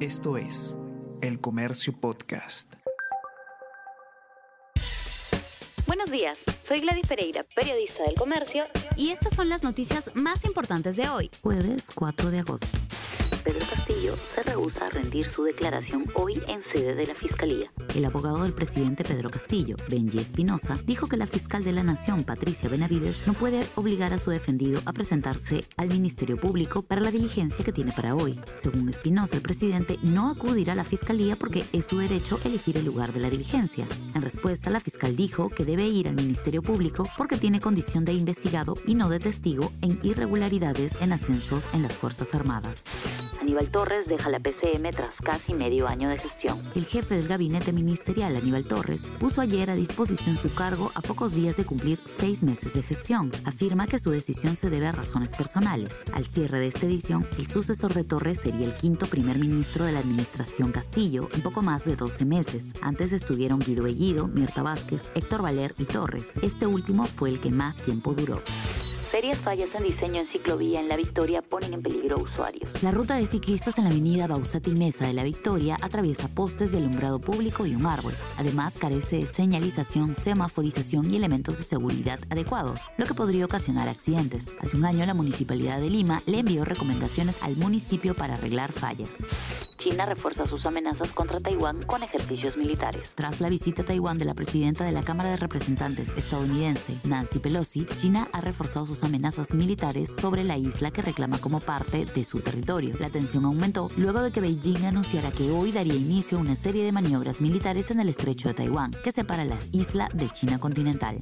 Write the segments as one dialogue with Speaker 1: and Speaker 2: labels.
Speaker 1: Esto es El Comercio Podcast.
Speaker 2: Buenos días, soy Gladys Pereira, periodista del Comercio, y estas son las noticias más importantes de hoy, jueves 4 de agosto. Pedro Castillo se rehúsa a rendir su declaración hoy en sede de la Fiscalía. El abogado del presidente Pedro Castillo, Benji Espinosa, dijo que la fiscal de la Nación, Patricia Benavides, no puede obligar a su defendido a presentarse al Ministerio Público para la diligencia que tiene para hoy. Según Espinosa, el presidente no acudirá a la Fiscalía porque es su derecho elegir el lugar de la diligencia. En respuesta, la fiscal dijo que debe ir al Ministerio Público porque tiene condición de investigado y no de testigo en irregularidades en ascensos en las Fuerzas Armadas. Aníbal Torres deja la PCM tras casi medio año de gestión. El jefe del gabinete ministerial, Aníbal Torres, puso ayer a disposición su cargo a pocos días de cumplir seis meses de gestión. Afirma que su decisión se debe a razones personales. Al cierre de esta edición, el sucesor de Torres sería el quinto primer ministro de la administración Castillo en poco más de 12 meses. Antes estuvieron Guido Bellido, Mirta Vázquez, Héctor Valer y Torres. Este último fue el que más tiempo duró. Serias fallas en diseño en ciclovía en La Victoria ponen en peligro a usuarios. La ruta de ciclistas en la avenida Bausati Mesa de La Victoria atraviesa postes de alumbrado público y un árbol. Además, carece de señalización, semaforización y elementos de seguridad adecuados, lo que podría ocasionar accidentes. Hace un año, la Municipalidad de Lima le envió recomendaciones al municipio para arreglar fallas. China refuerza sus amenazas contra Taiwán con ejercicios militares. Tras la visita a Taiwán de la presidenta de la Cámara de Representantes estadounidense, Nancy Pelosi, China ha reforzado sus amenazas militares sobre la isla que reclama como parte de su territorio. La tensión aumentó luego de que Beijing anunciara que hoy daría inicio a una serie de maniobras militares en el estrecho de Taiwán, que separa la isla de China continental.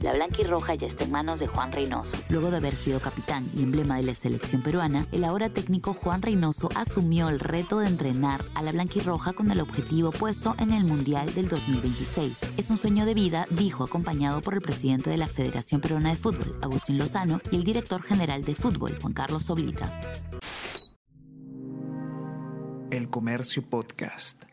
Speaker 2: La blanca y roja ya está en manos de Juan Reynoso. Luego de haber sido capitán y emblema de la selección peruana, el ahora técnico Juan Reynoso asumió el reto de entrenar a la blanquirroja con el objetivo puesto en el Mundial del 2026. Es un sueño de vida, dijo, acompañado por el presidente de la Federación Peruana de Fútbol, Agustín Lozano, y el director general de fútbol, Juan Carlos Oblitas.
Speaker 1: El Comercio Podcast.